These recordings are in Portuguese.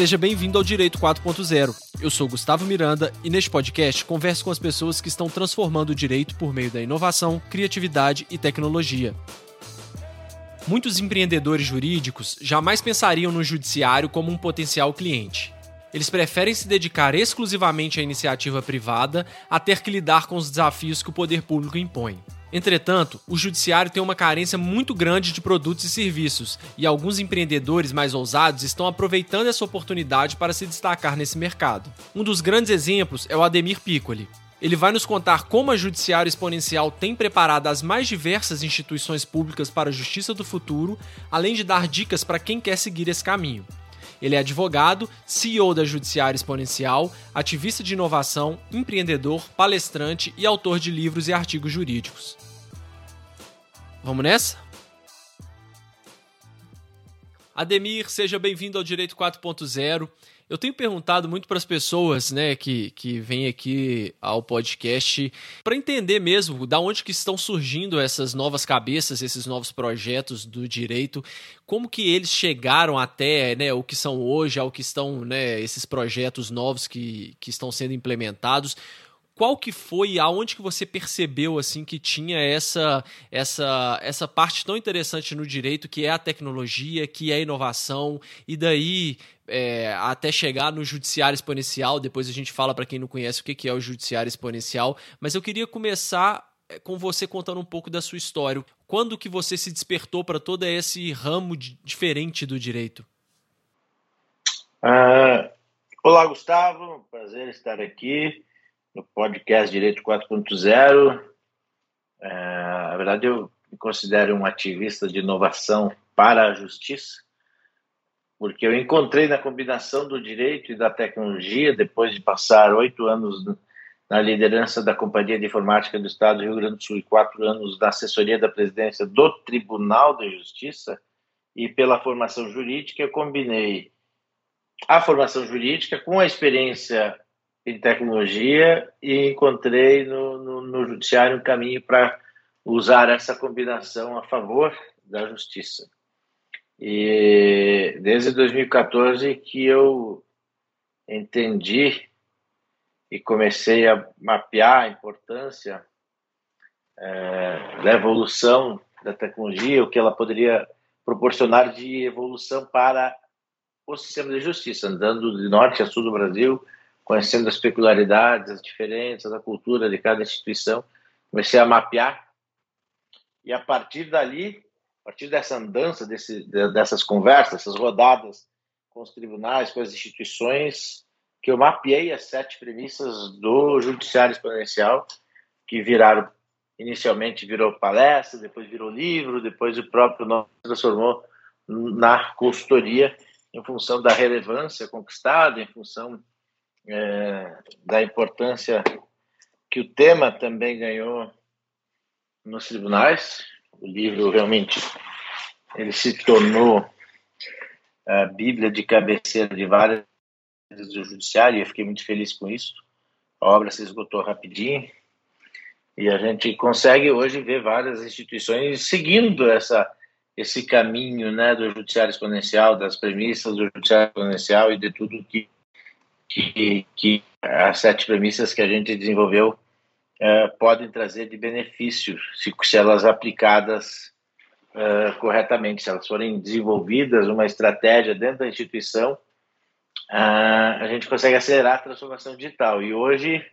Seja bem-vindo ao Direito 4.0. Eu sou Gustavo Miranda e neste podcast converso com as pessoas que estão transformando o direito por meio da inovação, criatividade e tecnologia. Muitos empreendedores jurídicos jamais pensariam no judiciário como um potencial cliente. Eles preferem se dedicar exclusivamente à iniciativa privada a ter que lidar com os desafios que o poder público impõe. Entretanto, o judiciário tem uma carência muito grande de produtos e serviços, e alguns empreendedores mais ousados estão aproveitando essa oportunidade para se destacar nesse mercado. Um dos grandes exemplos é o Ademir Piccoli. Ele vai nos contar como a Judiciário Exponencial tem preparado as mais diversas instituições públicas para a justiça do futuro, além de dar dicas para quem quer seguir esse caminho. Ele é advogado, CEO da Judiciário Exponencial, ativista de inovação, empreendedor, palestrante e autor de livros e artigos jurídicos. Vamos nessa? Ademir, seja bem-vindo ao Direito 4.0. Eu tenho perguntado muito para as pessoas, né, que, que vêm aqui ao podcast para entender mesmo da onde que estão surgindo essas novas cabeças, esses novos projetos do direito, como que eles chegaram até, né, o que são hoje, ao que estão, né, esses projetos novos que, que estão sendo implementados qual que foi, aonde que você percebeu assim que tinha essa essa essa parte tão interessante no direito que é a tecnologia, que é a inovação e daí é, até chegar no judiciário exponencial. Depois a gente fala para quem não conhece o que é o judiciário exponencial. Mas eu queria começar é, com você contando um pouco da sua história. Quando que você se despertou para todo esse ramo de, diferente do direito? Uh, olá, Gustavo. Prazer estar aqui no podcast Direito 4.0. É, na verdade, eu me considero um ativista de inovação para a justiça, porque eu encontrei na combinação do direito e da tecnologia, depois de passar oito anos na liderança da Companhia de Informática do Estado do Rio Grande do Sul e quatro anos na assessoria da presidência do Tribunal de Justiça, e pela formação jurídica, eu combinei a formação jurídica com a experiência em tecnologia e encontrei no, no, no judiciário um caminho para usar essa combinação a favor da justiça. E desde 2014 que eu entendi e comecei a mapear a importância é, da evolução da tecnologia, o que ela poderia proporcionar de evolução para o sistema de justiça, andando de norte a sul do Brasil, conhecendo as peculiaridades, as diferenças, a cultura de cada instituição, comecei a mapear. E a partir dali, a partir dessa andança, desse, dessas conversas, essas rodadas com os tribunais, com as instituições, que eu mapeei as sete premissas do judiciário exponencial, que viraram inicialmente virou palestra, depois virou livro, depois o próprio nome transformou na consultoria em função da relevância conquistada, em função é, da importância que o tema também ganhou nos tribunais. O livro realmente ele se tornou a Bíblia de cabeceira de várias do judiciário e eu fiquei muito feliz com isso. A obra se esgotou rapidinho e a gente consegue hoje ver várias instituições seguindo essa esse caminho, né, do judiciário exponencial, das premissas do judiciário exponencial e de tudo que que, que as sete premissas que a gente desenvolveu é, podem trazer de benefício se, se elas aplicadas é, corretamente, se elas forem desenvolvidas, uma estratégia dentro da instituição, a gente consegue acelerar a transformação digital. E hoje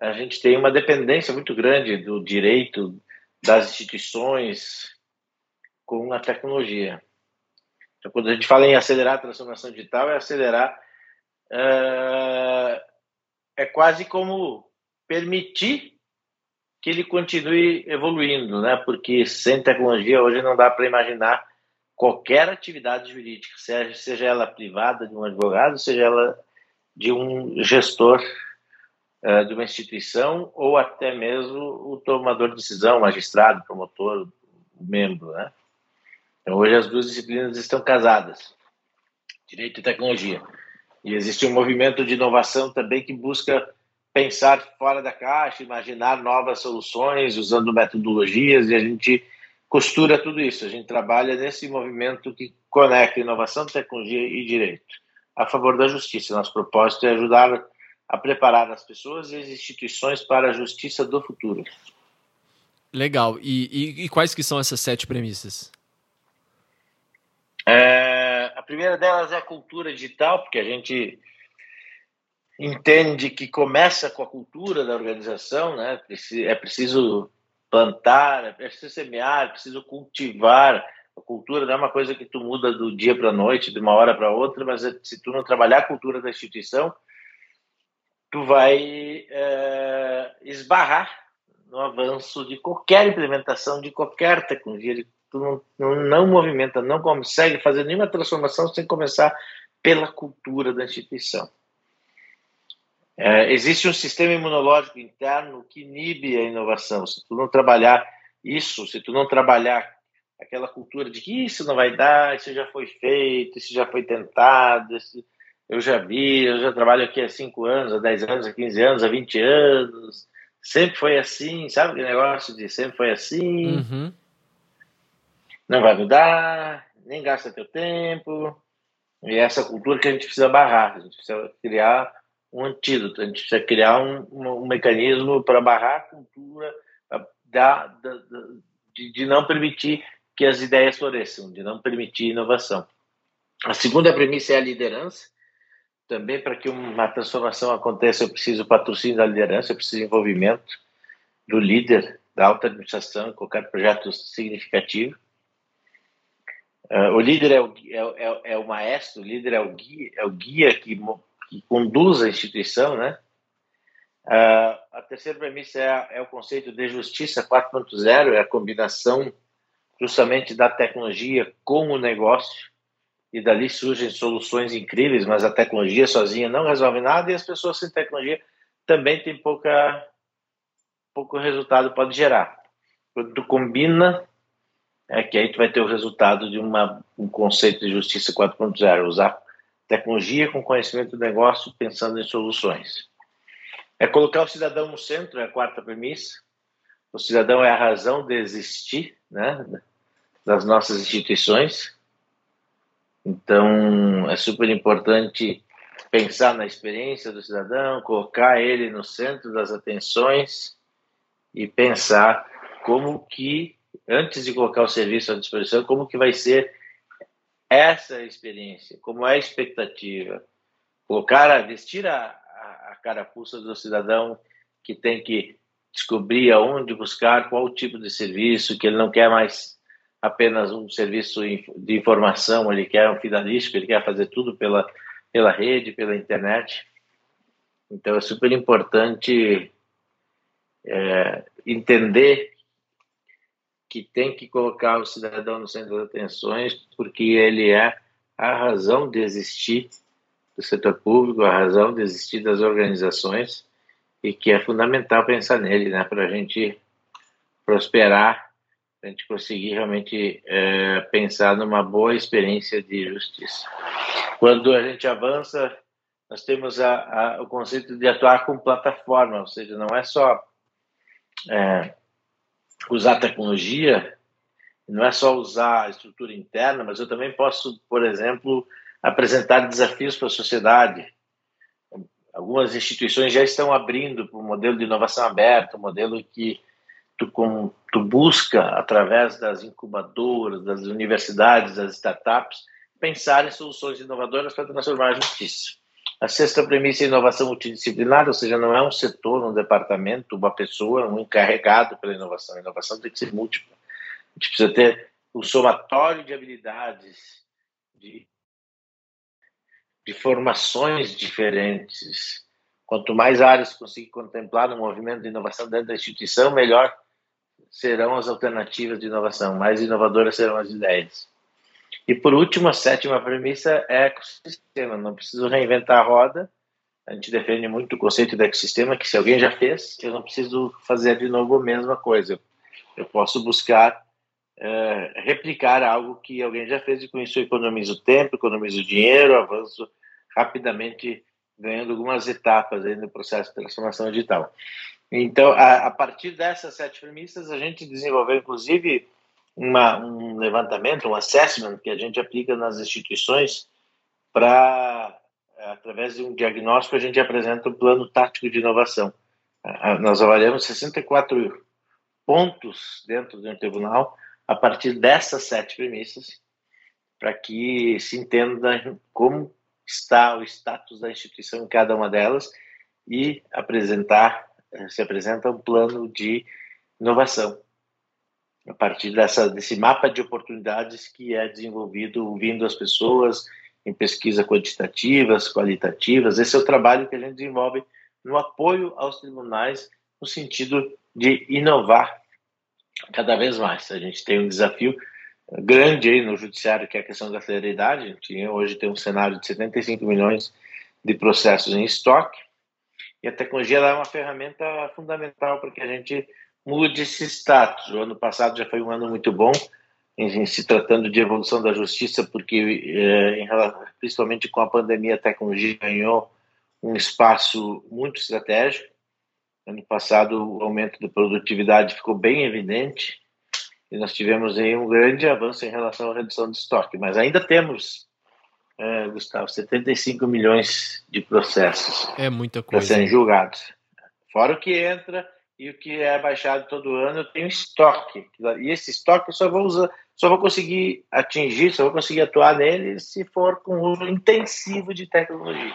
a gente tem uma dependência muito grande do direito das instituições com a tecnologia. Então, quando a gente fala em acelerar a transformação digital, é acelerar é, é quase como permitir que ele continue evoluindo, né? Porque sem tecnologia hoje não dá para imaginar qualquer atividade jurídica, seja, ela privada de um advogado, seja ela de um gestor uh, de uma instituição ou até mesmo o tomador de decisão, magistrado, promotor, membro, né? Então, hoje as duas disciplinas estão casadas, direito e tecnologia. E existe um movimento de inovação também que busca pensar fora da caixa, imaginar novas soluções, usando metodologias, e a gente costura tudo isso. A gente trabalha nesse movimento que conecta inovação, tecnologia e direito. a favor da justiça. Nosso propósito é ajudar a preparar as pessoas e as instituições para a justiça do futuro. Legal. E, e, e quais que são essas sete premissas? É, primeira delas é a cultura digital, porque a gente entende que começa com a cultura da organização, né? É preciso plantar, é preciso semear, é preciso cultivar. A cultura não é uma coisa que tu muda do dia para a noite, de uma hora para outra, mas é, se tu não trabalhar a cultura da instituição, tu vai é, esbarrar no avanço de qualquer implementação de qualquer tecnologia. Tu não, não, não movimenta, não consegue fazer nenhuma transformação sem começar pela cultura da instituição. É, existe um sistema imunológico interno que inibe a inovação. Se tu não trabalhar isso, se tu não trabalhar aquela cultura de que isso não vai dar, isso já foi feito, isso já foi tentado, isso eu já vi, eu já trabalho aqui há 5 anos, há 10 anos, há 15 anos, há 20 anos, sempre foi assim, sabe que negócio de sempre foi assim, uhum. Não vai mudar, nem gasta teu tempo, e é essa cultura que a gente precisa barrar, a gente precisa criar um antídoto, a gente precisa criar um, um, um mecanismo para barrar a cultura da, da, da de, de, não permitir que as ideias floresçam, de não permitir inovação. A segunda premissa é a liderança. Também para que uma transformação aconteça, eu preciso patrocínio da liderança, eu preciso envolvimento do líder da alta administração qualquer projeto significativo. Uh, o líder é o, é, é, é, o maestro, o líder é o guia, é o guia que que conduz a instituição, né? Uh, a terceira premissa é, é, o conceito de justiça 4.0, é a combinação justamente da tecnologia com o negócio, e dali surgem soluções incríveis, mas a tecnologia sozinha não resolve nada e as pessoas sem tecnologia também têm pouca, pouco resultado pode gerar. Quando tu combina, é que aí tu vai ter o resultado de uma, um conceito de justiça 4.0, usar Tecnologia com conhecimento do negócio, pensando em soluções. É colocar o cidadão no centro, é a quarta premissa. O cidadão é a razão de existir né, das nossas instituições. Então, é super importante pensar na experiência do cidadão, colocar ele no centro das atenções e pensar como que, antes de colocar o serviço à disposição, como que vai ser essa experiência, como é a expectativa, colocar, vestir a, a, a carapuça do cidadão que tem que descobrir aonde buscar, qual tipo de serviço, que ele não quer mais apenas um serviço de informação, ele quer um finalístico, ele quer fazer tudo pela, pela rede, pela internet. Então é super importante é, entender que tem que colocar o cidadão no centro das atenções, porque ele é a razão de existir do setor público, a razão de existir das organizações, e que é fundamental pensar nele, né, para a gente prosperar, para a gente conseguir realmente é, pensar numa boa experiência de justiça. Quando a gente avança, nós temos a, a, o conceito de atuar com plataforma, ou seja, não é só é, usar tecnologia não é só usar a estrutura interna, mas eu também posso, por exemplo, apresentar desafios para a sociedade. Algumas instituições já estão abrindo para o modelo de inovação aberta, um modelo que tu, tu busca, através das incubadoras, das universidades, das startups, pensar em soluções inovadoras para transformar a justiça. A sexta premissa é inovação multidisciplinar, ou seja, não é um setor, um departamento, uma pessoa, um encarregado pela inovação. A inovação tem que ser múltipla. A gente precisa ter um somatório de habilidades, de, de formações diferentes. Quanto mais áreas conseguir contemplar no movimento de inovação dentro da instituição, melhor serão as alternativas de inovação, mais inovadoras serão as ideias. E por último, a sétima premissa é ecossistema. Não preciso reinventar a roda. A gente defende muito o conceito de ecossistema, que se alguém já fez, eu não preciso fazer de novo a mesma coisa. Eu posso buscar é, replicar algo que alguém já fez e com isso eu economizo tempo, economizo dinheiro, avanço rapidamente, ganhando algumas etapas aí no processo de transformação digital. Então, a, a partir dessas sete premissas, a gente desenvolveu, inclusive, uma, um levantamento, um assessment que a gente aplica nas instituições para através de um diagnóstico, a gente apresenta um plano tático de inovação. Nós avaliamos 64 pontos dentro do tribunal a partir dessas sete premissas, para que se entenda como está o status da instituição em cada uma delas e apresentar se apresenta um plano de inovação a partir dessa, desse mapa de oportunidades que é desenvolvido ouvindo as pessoas em pesquisa quantitativas, qualitativas. Esse é o trabalho que a gente desenvolve no apoio aos tribunais no sentido de inovar cada vez mais. A gente tem um desafio grande aí no judiciário que é a questão da celeridade. A gente hoje tem um cenário de 75 milhões de processos em estoque e a tecnologia é uma ferramenta fundamental para que a gente mude esse status. O ano passado já foi um ano muito bom, em, se tratando de evolução da justiça, porque é, relação, principalmente com a pandemia, a tecnologia ganhou um espaço muito estratégico. Ano passado, o aumento da produtividade ficou bem evidente e nós tivemos aí um grande avanço em relação à redução de estoque, mas ainda temos, é, Gustavo, 75 milhões de processos. É muita coisa. Serem julgados. Fora o que entra e o que é baixado todo ano, eu tenho estoque. E esse estoque eu só vou usar, só vou conseguir atingir, só vou conseguir atuar nele se for com uso intensivo de tecnologia.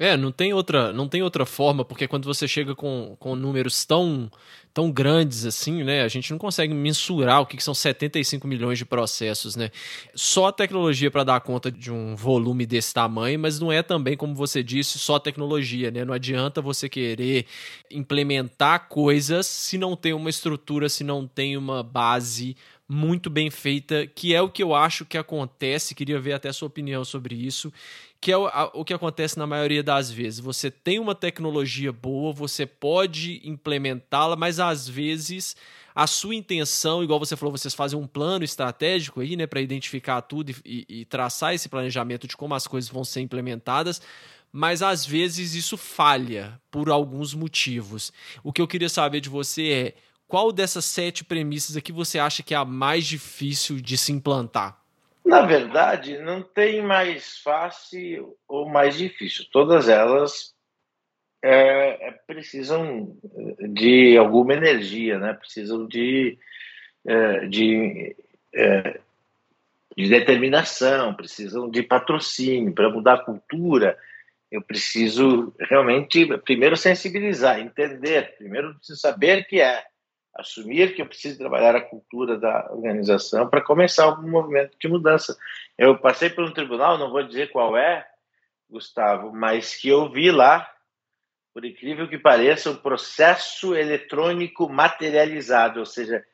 É, não tem outra, não tem outra forma, porque quando você chega com, com números tão, tão grandes assim, né, a gente não consegue mensurar o que, que são 75 milhões de processos, né? Só a tecnologia para dar conta de um volume desse tamanho, mas não é também, como você disse, só tecnologia, né? Não adianta você querer implementar coisas se não tem uma estrutura, se não tem uma base muito bem feita, que é o que eu acho que acontece. Queria ver até a sua opinião sobre isso que é o, a, o que acontece na maioria das vezes. Você tem uma tecnologia boa, você pode implementá-la, mas às vezes a sua intenção, igual você falou, vocês fazem um plano estratégico aí, né, para identificar tudo e, e, e traçar esse planejamento de como as coisas vão ser implementadas, mas às vezes isso falha por alguns motivos. O que eu queria saber de você é qual dessas sete premissas aqui você acha que é a mais difícil de se implantar? Na verdade, não tem mais fácil ou mais difícil. Todas elas é, é, precisam de alguma energia, né? precisam de, é, de, é, de determinação, precisam de patrocínio para mudar a cultura. Eu preciso realmente, primeiro, sensibilizar, entender, primeiro, preciso saber que é assumir que eu preciso trabalhar a cultura da organização para começar algum movimento de mudança. Eu passei por um tribunal, não vou dizer qual é, Gustavo, mas que eu vi lá, por incrível que pareça, um processo eletrônico materializado, ou seja,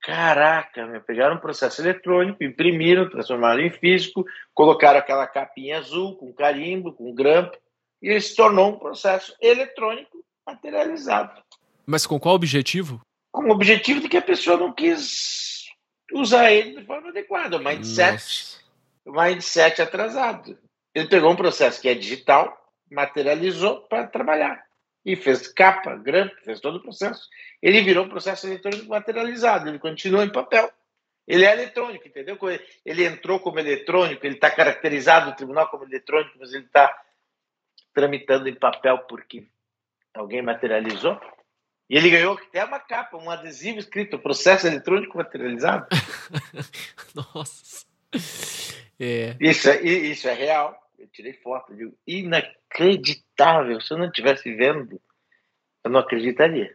caraca, me pegaram um processo eletrônico, imprimiram, transformaram em físico, colocaram aquela capinha azul com carimbo, com grampo, e ele se tornou um processo eletrônico materializado. Mas com qual objetivo? Com o objetivo de que a pessoa não quis usar ele de forma adequada. O mindset, o mindset atrasado. Ele pegou um processo que é digital, materializou para trabalhar. E fez capa, grampo, fez todo o processo. Ele virou um processo eletrônico materializado, ele continua em papel. Ele é eletrônico, entendeu? Ele entrou como eletrônico, ele está caracterizado no tribunal como eletrônico, mas ele está tramitando em papel porque alguém materializou. E ele ganhou até uma capa, um adesivo escrito processo eletrônico materializado. Nossa. É. Isso, é, isso é real. Eu tirei foto, digo, inacreditável. Se eu não estivesse vendo, eu não acreditaria.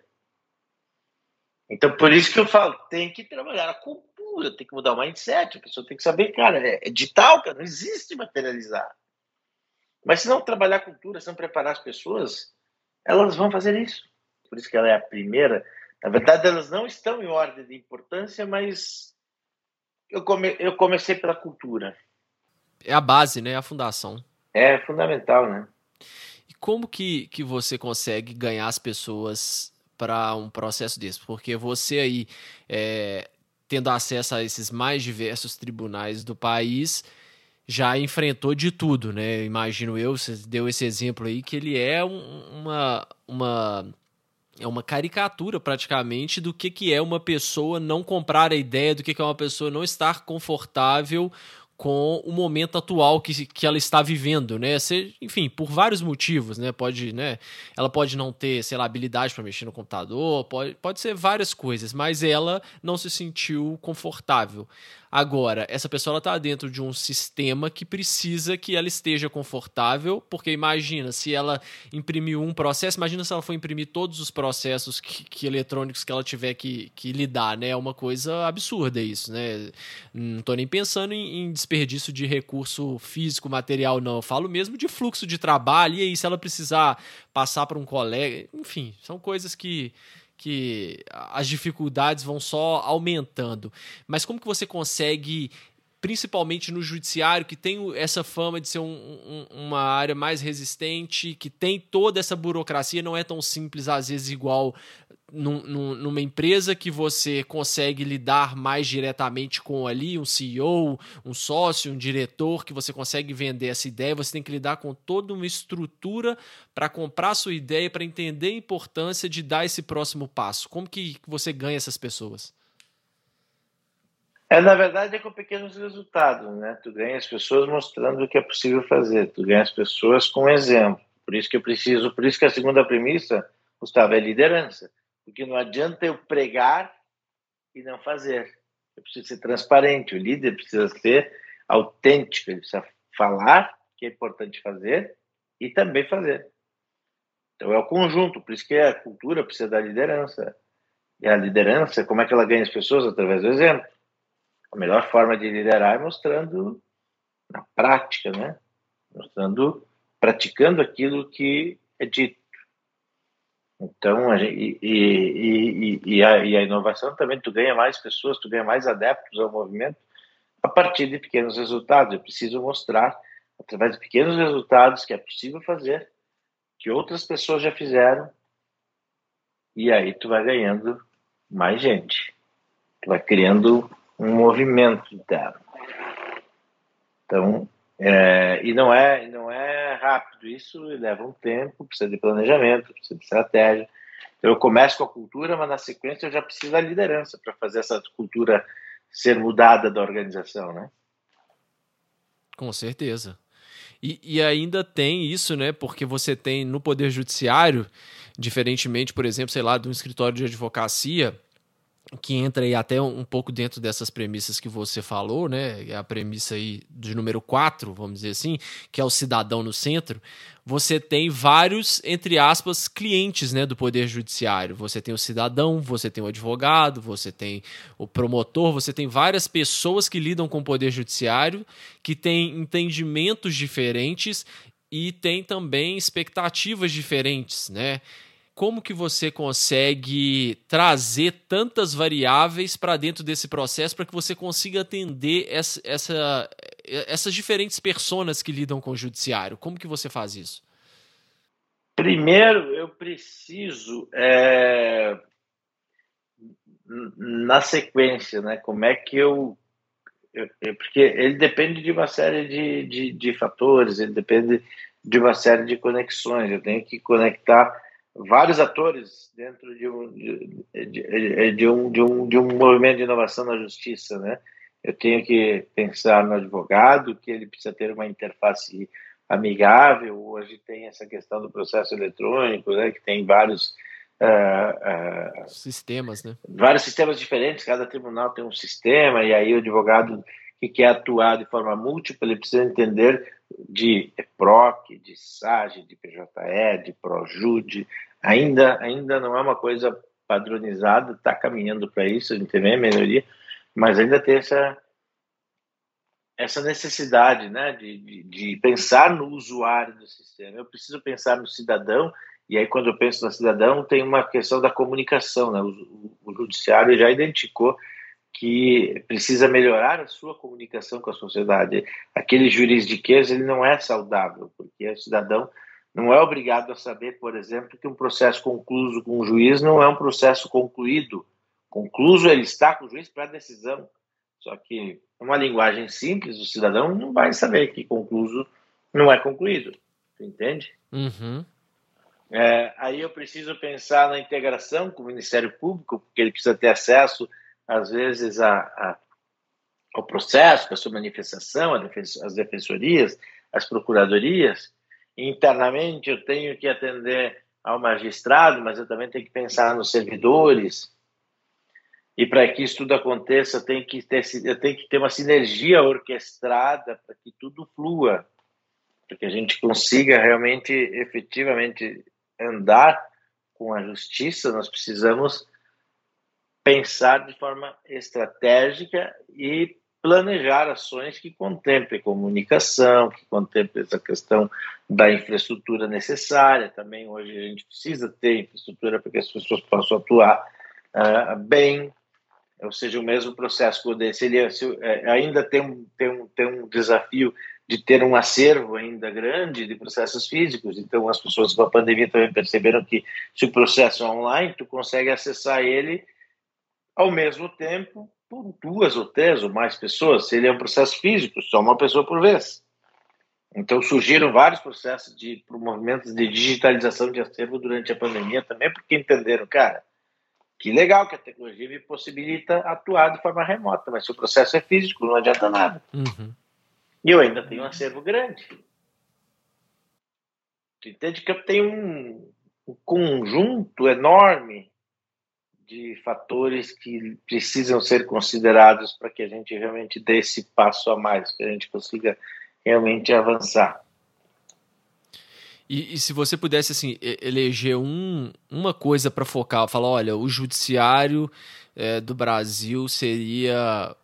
Então, por isso que eu falo, tem que trabalhar a cultura, tem que mudar o mindset, a pessoa tem que saber, cara, é, é digital, cara, não existe materializar. Mas se não trabalhar a cultura, se não preparar as pessoas, elas vão fazer isso por isso que ela é a primeira. Na verdade, elas não estão em ordem de importância, mas eu, come, eu comecei pela cultura. É a base, né? É a fundação. É fundamental, né? E como que, que você consegue ganhar as pessoas para um processo desse? Porque você aí, é, tendo acesso a esses mais diversos tribunais do país, já enfrentou de tudo, né? Imagino eu, você deu esse exemplo aí, que ele é um, uma, uma é uma caricatura praticamente do que, que é uma pessoa não comprar a ideia, do que, que é uma pessoa não estar confortável com o momento atual que, que ela está vivendo, né? Enfim, por vários motivos, né? Pode, né? Ela pode não ter, sei lá, habilidade para mexer no computador, pode, pode ser várias coisas, mas ela não se sentiu confortável. Agora, essa pessoa está dentro de um sistema que precisa que ela esteja confortável, porque imagina, se ela imprimiu um processo, imagina se ela for imprimir todos os processos que, que eletrônicos que ela tiver que, que lidar, né? É uma coisa absurda isso, né? Não estou nem pensando em, em, desperdício de recurso físico, material, não. Eu falo mesmo de fluxo de trabalho, e aí, se ela precisar passar para um colega, enfim, são coisas que que as dificuldades vão só aumentando. Mas como que você consegue principalmente no judiciário, que tem essa fama de ser um, um, uma área mais resistente, que tem toda essa burocracia, não é tão simples, às vezes, igual num, num, numa empresa que você consegue lidar mais diretamente com ali um CEO, um sócio, um diretor, que você consegue vender essa ideia, você tem que lidar com toda uma estrutura para comprar sua ideia, para entender a importância de dar esse próximo passo. Como que você ganha essas pessoas? É, na verdade, é com pequenos resultados, né? Tu ganha as pessoas mostrando o que é possível fazer, tu ganha as pessoas com exemplo. Por isso que eu preciso, por isso que a segunda premissa, Gustavo, é liderança. Porque não adianta eu pregar e não fazer. Eu preciso ser transparente, o líder precisa ser autêntico, ele precisa falar que é importante fazer e também fazer. Então é o conjunto, por isso que a cultura precisa da liderança. E a liderança, como é que ela ganha as pessoas? Através do exemplo. A melhor forma de liderar é mostrando na prática, né? Mostrando, praticando aquilo que é dito. Então, a gente, e, e, e, a, e, a, inovação também, tu ganha mais pessoas, tu ganha mais adeptos ao movimento a partir de pequenos resultados. Eu preciso mostrar, através de pequenos resultados, que é possível fazer, que outras pessoas já fizeram, e aí tu vai ganhando mais gente. Tu vai criando um movimento interno. Então, é, e não é, não é rápido, isso leva um tempo, precisa de planejamento, precisa de estratégia. Então, eu começo com a cultura, mas na sequência eu já preciso da liderança para fazer essa cultura ser mudada da organização, né? Com certeza. E, e ainda tem isso, né? Porque você tem no Poder Judiciário, diferentemente, por exemplo, sei lá, de um escritório de advocacia, que entra aí até um pouco dentro dessas premissas que você falou, né? É a premissa aí de número 4, vamos dizer assim, que é o cidadão no centro. Você tem vários, entre aspas, clientes né, do Poder Judiciário. Você tem o cidadão, você tem o advogado, você tem o promotor, você tem várias pessoas que lidam com o Poder Judiciário, que têm entendimentos diferentes e tem também expectativas diferentes, né? Como que você consegue trazer tantas variáveis para dentro desse processo para que você consiga atender essa, essa, essas diferentes pessoas que lidam com o judiciário? Como que você faz isso? Primeiro, eu preciso é, na sequência, né? Como é que eu, eu, porque ele depende de uma série de, de, de fatores, ele depende de uma série de conexões. Eu tenho que conectar vários atores dentro de um de, de, de, um, de, um, de um movimento de inovação na justiça, né? Eu tenho que pensar no advogado, que ele precisa ter uma interface amigável. Hoje tem essa questão do processo eletrônico, né? Que tem vários uh, uh, sistemas, né? Vários sistemas diferentes. Cada tribunal tem um sistema e aí o advogado que quer atuar de forma múltipla, ele precisa entender de EPROC, de SAGE, de PJE, de PROJUDE, ainda, ainda não é uma coisa padronizada, está caminhando para isso, a gente vê a melhoria, mas ainda tem essa, essa necessidade né, de, de, de, pensar no usuário do sistema. Eu preciso pensar no cidadão, e aí quando eu penso no cidadão, tem uma questão da comunicação. Né? O, o, o judiciário já identificou que precisa melhorar a sua comunicação com a sociedade. Aquele juridiquês ele não é saudável, porque o cidadão não é obrigado a saber, por exemplo, que um processo concluído com o juiz não é um processo concluído. Concluso, ele está com o juiz para a decisão. Só que, uma linguagem simples, o cidadão não vai saber que concluso não é concluído. Entende? Uhum. É, aí eu preciso pensar na integração com o Ministério Público, porque ele precisa ter acesso, às vezes, a, a ao processo, a sua manifestação, as defensorias, as procuradorias. Internamente, eu tenho que atender ao magistrado, mas eu também tenho que pensar nos servidores. E para que isso tudo aconteça, tem que ter, eu tenho que ter uma sinergia orquestrada para que tudo flua, para que a gente consiga realmente, efetivamente, andar com a justiça. Nós precisamos pensar de forma estratégica e planejar ações que contemplem comunicação, que contemplem essa questão da infraestrutura necessária. Também hoje a gente precisa ter infraestrutura para que as pessoas possam atuar uh, bem, ou seja, o mesmo processo. Se ele se, é, ainda tem um, tem, um, tem um desafio de ter um acervo ainda grande de processos físicos, então as pessoas com a pandemia também perceberam que se o processo é online, tu consegue acessar ele ao mesmo tempo por duas ou três ou mais pessoas. Se ele é um processo físico, só uma pessoa por vez. Então surgiram vários processos de movimentos de digitalização de acervo durante a pandemia também, porque entenderam, cara, que legal que a tecnologia me possibilita atuar de forma remota, mas se o processo é físico, não adianta nada. Uhum. E eu ainda tenho um acervo grande. Tu entende que eu tenho um, um conjunto enorme de fatores que precisam ser considerados para que a gente realmente dê esse passo a mais, que a gente consiga realmente avançar. E, e se você pudesse assim eleger um, uma coisa para focar, falar, olha, o judiciário é, do Brasil seria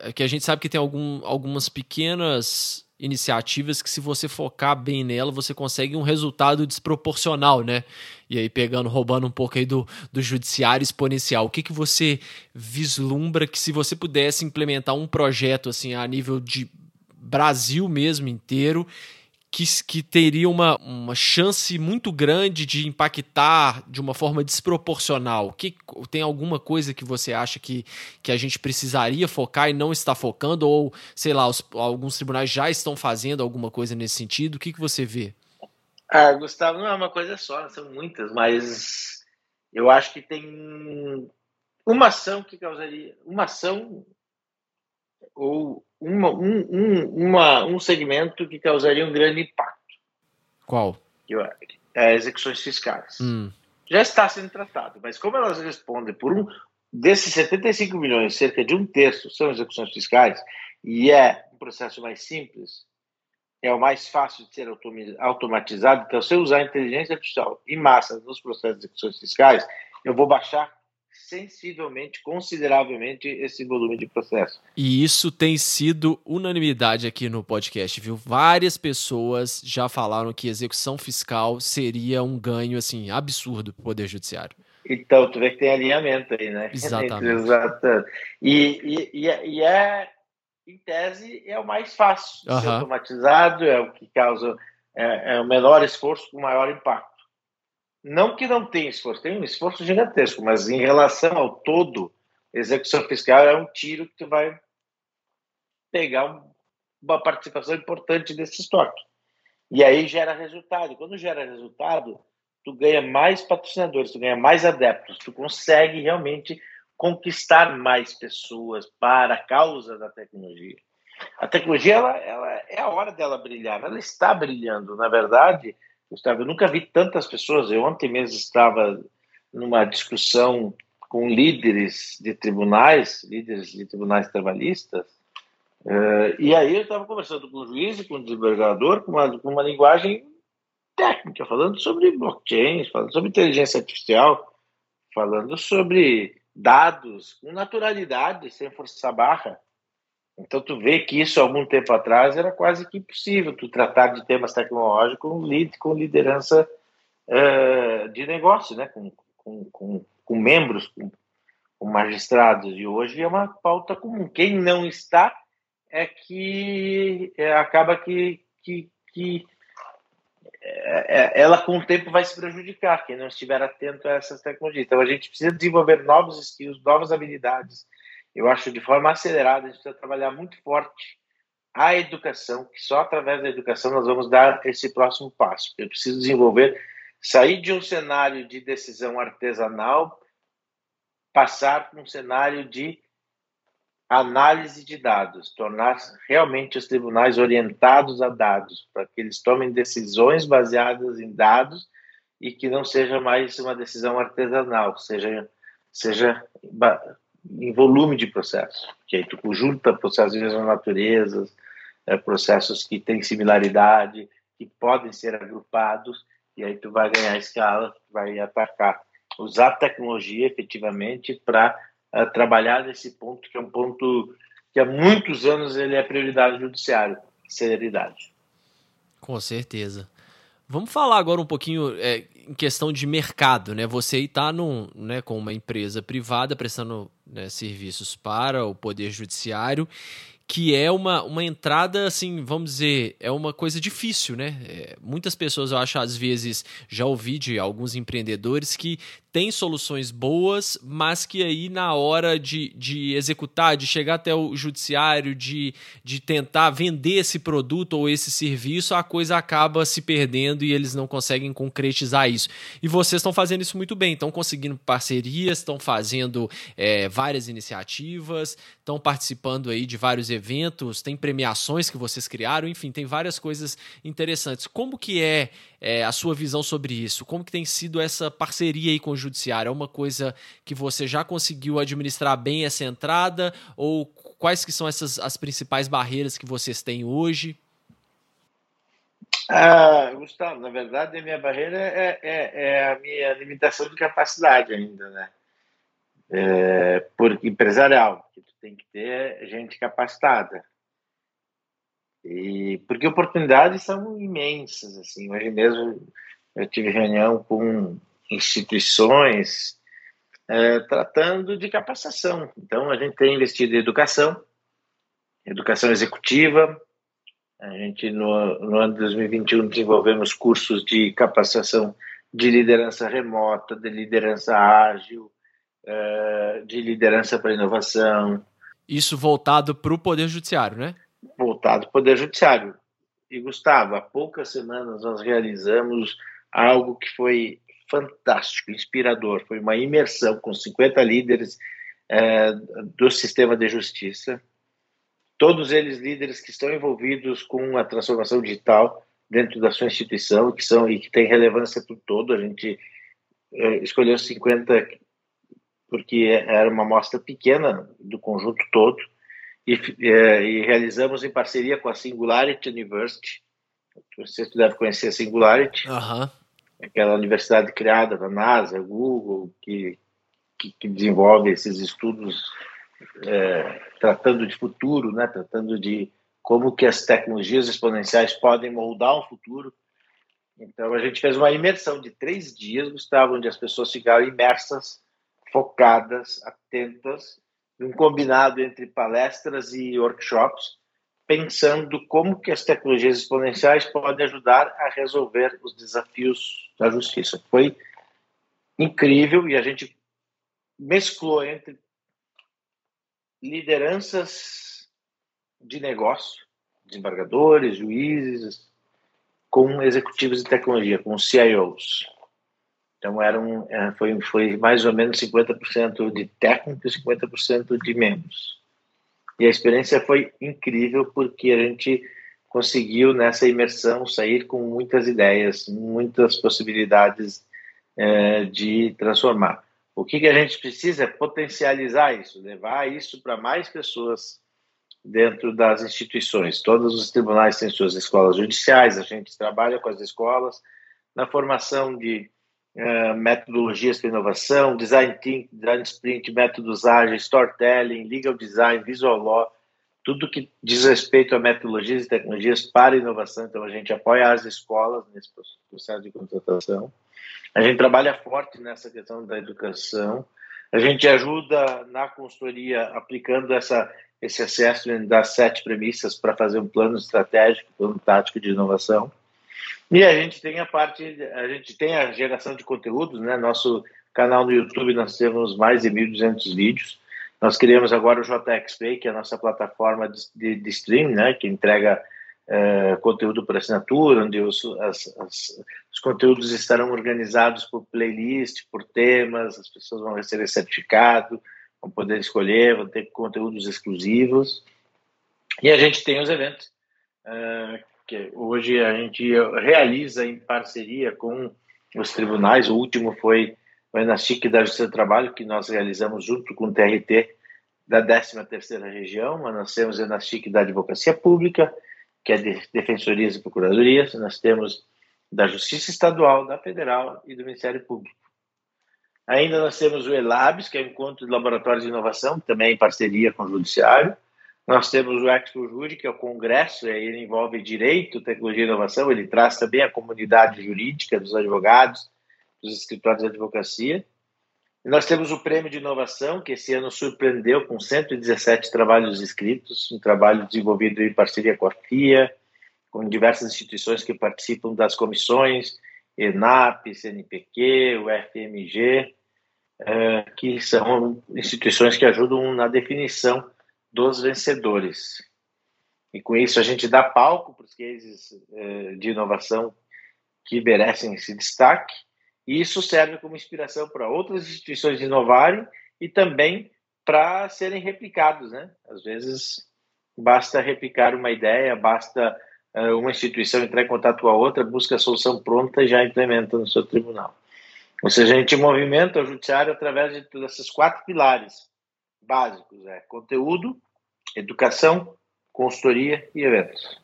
é que a gente sabe que tem algum, algumas pequenas iniciativas que se você focar bem nela, você consegue um resultado desproporcional, né? E aí pegando, roubando um pouco aí do, do judiciário exponencial, o que, que você vislumbra que se você pudesse implementar um projeto assim a nível de Brasil mesmo inteiro que, que teria uma, uma chance muito grande de impactar de uma forma desproporcional? Que, tem alguma coisa que você acha que, que a gente precisaria focar e não está focando? Ou, sei lá, os, alguns tribunais já estão fazendo alguma coisa nesse sentido? O que, que você vê? Ah, Gustavo, não é uma coisa só, são muitas, mas eu acho que tem uma ação que causaria. Uma ação ou uma, um, um, uma, um segmento que causaria um grande impacto. Qual? É execuções fiscais. Hum. Já está sendo tratado, mas como elas respondem por um desses 75 milhões, cerca de um terço são execuções fiscais, e é um processo mais simples, é o mais fácil de ser automatizado. Então, se eu usar inteligência artificial em massa nos processos de execuções fiscais, eu vou baixar sensivelmente, consideravelmente esse volume de processo. E isso tem sido unanimidade aqui no podcast, viu? Várias pessoas já falaram que execução fiscal seria um ganho assim absurdo para o poder judiciário. Então, tu vê que tem alinhamento aí, né? Exatamente. E, e, e, é, em tese, é o mais fácil de ser automatizado, é o que causa é, é o menor esforço com maior impacto. Não que não tenha esforço, tem um esforço gigantesco, mas em relação ao todo, execução fiscal é um tiro que vai pegar um, uma participação importante desse estoque. E aí gera resultado. Quando gera resultado, tu ganha mais patrocinadores, tu ganha mais adeptos, tu consegue realmente conquistar mais pessoas para a causa da tecnologia. A tecnologia ela, ela é a hora dela brilhar, ela está brilhando. Na verdade, Gustavo, eu nunca vi tantas pessoas. Eu ontem mesmo estava numa discussão com líderes de tribunais, líderes de tribunais trabalhistas, uh, e aí eu estava conversando com o juiz e com o desembargador com uma, com uma linguagem técnica, falando sobre blockchain, falando sobre inteligência artificial, falando sobre dados com naturalidade, sem forçar barra. Então, tu vê que isso, algum tempo atrás, era quase que impossível, tu tratar de temas tecnológicos com, com liderança uh, de negócio, né? com, com, com, com membros, com, com, magistrados. E hoje é uma pauta comum. Quem não está é que é, acaba que, que, que é, ela, com o tempo, vai se prejudicar, quem não estiver atento a essas tecnologias. Então, a gente precisa desenvolver novos skills, novas habilidades, eu acho de forma acelerada, a gente precisa trabalhar muito forte a educação, que só através da educação nós vamos dar esse próximo passo. Eu preciso desenvolver, sair de um cenário de decisão artesanal, passar para um cenário de análise de dados, tornar realmente os tribunais orientados a dados, para que eles tomem decisões baseadas em dados e que não seja mais uma decisão artesanal, seja, seja em volume de processos, que aí tu junta processos de mesma natureza, é, processos que têm similaridade, que podem ser agrupados, e aí tu vai ganhar escala, vai atacar. Usar tecnologia efetivamente para é, trabalhar nesse ponto, que é um ponto que há muitos anos ele é prioridade judiciária, celeridade. Com certeza. Vamos falar agora um pouquinho é, em questão de mercado, né? Você está né, com uma empresa privada prestando né, serviços para o Poder Judiciário que é uma, uma entrada, assim, vamos dizer, é uma coisa difícil, né? É, muitas pessoas, eu acho, às vezes, já ouvi de alguns empreendedores que tem soluções boas, mas que aí na hora de, de executar, de chegar até o judiciário, de, de tentar vender esse produto ou esse serviço, a coisa acaba se perdendo e eles não conseguem concretizar isso. E vocês estão fazendo isso muito bem, estão conseguindo parcerias, estão fazendo é, várias iniciativas, estão participando aí de vários eventos, tem premiações que vocês criaram, enfim, tem várias coisas interessantes. Como que é, é a sua visão sobre isso? Como que tem sido essa parceria aí com o judiciário? É uma coisa que você já conseguiu administrar bem essa entrada ou quais que são essas as principais barreiras que vocês têm hoje? Ah, Gustavo, na verdade a minha barreira é, é, é a minha limitação de capacidade ainda, né? É, por empresarial, tem que ter gente capacitada. E porque oportunidades são imensas, assim. Hoje mesmo eu tive reunião com instituições é, tratando de capacitação. Então, a gente tem investido em educação, educação executiva. A gente, no, no ano de 2021, desenvolvemos cursos de capacitação de liderança remota, de liderança ágil, é, de liderança para inovação. Isso voltado para o Poder Judiciário, né? Voltado para o Poder Judiciário. E, Gustavo, há poucas semanas nós realizamos algo que foi fantástico, inspirador. Foi uma imersão com 50 líderes é, do sistema de justiça, todos eles líderes que estão envolvidos com a transformação digital dentro da sua instituição que são e que tem relevância para todo. A gente é, escolheu 50 porque era uma amostra pequena do conjunto todo e, é, e realizamos em parceria com a Singularity University. Você deve conhecer a Singularity. Uhum aquela universidade criada da NASA, Google, que, que, que desenvolve esses estudos é, tratando de futuro, né, tratando de como que as tecnologias exponenciais podem moldar um futuro. Então a gente fez uma imersão de três dias, Gustavo, onde as pessoas ficaram imersas, focadas, atentas, um combinado entre palestras e workshops, pensando como que as tecnologias exponenciais podem ajudar a resolver os desafios da justiça. Foi incrível e a gente mesclou entre lideranças de negócio, desembargadores, juízes, com executivos de tecnologia, com CIOs. Então eram, é, foi, foi mais ou menos 50% de técnicos e 50% de membros. E a experiência foi incrível porque a gente conseguiu nessa imersão sair com muitas ideias, muitas possibilidades é, de transformar. O que, que a gente precisa é potencializar isso, levar isso para mais pessoas dentro das instituições. Todos os tribunais têm suas escolas judiciais, a gente trabalha com as escolas na formação de uh, metodologias para inovação, design thinking, design sprint, métodos ágeis, storytelling, legal design, visual law, tudo que diz respeito a metodologias e tecnologias para inovação. Então, a gente apoia as escolas nesse processo de contratação. A gente trabalha forte nessa questão da educação. A gente ajuda na consultoria aplicando essa, esse acesso das sete premissas para fazer um plano estratégico, plano tático de inovação. E a gente tem a parte, a gente tem a geração de conteúdos, né? Nosso canal no YouTube nós temos mais de 1.200 vídeos. Nós criamos agora o JXP, que é a nossa plataforma de, de, de stream, né? Que entrega é, conteúdo por assinatura, onde os, as, as, os conteúdos estarão organizados por playlist, por temas, as pessoas vão receber certificado, vão poder escolher, vão ter conteúdos exclusivos. E a gente tem os eventos, uh, que hoje a gente realiza em parceria com os tribunais. O último foi o Enastic da Justiça do Trabalho, que nós realizamos junto com o TRT da 13ª Região, nós temos o Enastic da Advocacia Pública, que é de Defensorias e Procuradorias, nós temos da Justiça Estadual, da Federal e do Ministério Público. Ainda nós temos o ELABS, que é o Encontro de Laboratórios de Inovação, também em parceria com o Judiciário. Nós temos o Expo Jury, que é o congresso, ele envolve direito, tecnologia e inovação, ele traz também a comunidade jurídica dos advogados, dos escritórios de advocacia. E nós temos o Prêmio de Inovação, que esse ano surpreendeu com 117 trabalhos escritos, um trabalho desenvolvido em parceria com a FIA, com diversas instituições que participam das comissões, ENAP, CNPq, o FMG, é, que são instituições que ajudam na definição dos vencedores. E com isso a gente dá palco para os cases é, de inovação que merecem esse destaque, e isso serve como inspiração para outras instituições inovarem e também para serem replicados, né? Às vezes basta replicar uma ideia, basta é, uma instituição entrar em contato com a outra, busca a solução pronta e já implementa no seu tribunal. Ou seja, a gente movimenta o judiciário através de todos esses quatro pilares básicos: é conteúdo, educação, consultoria e eventos.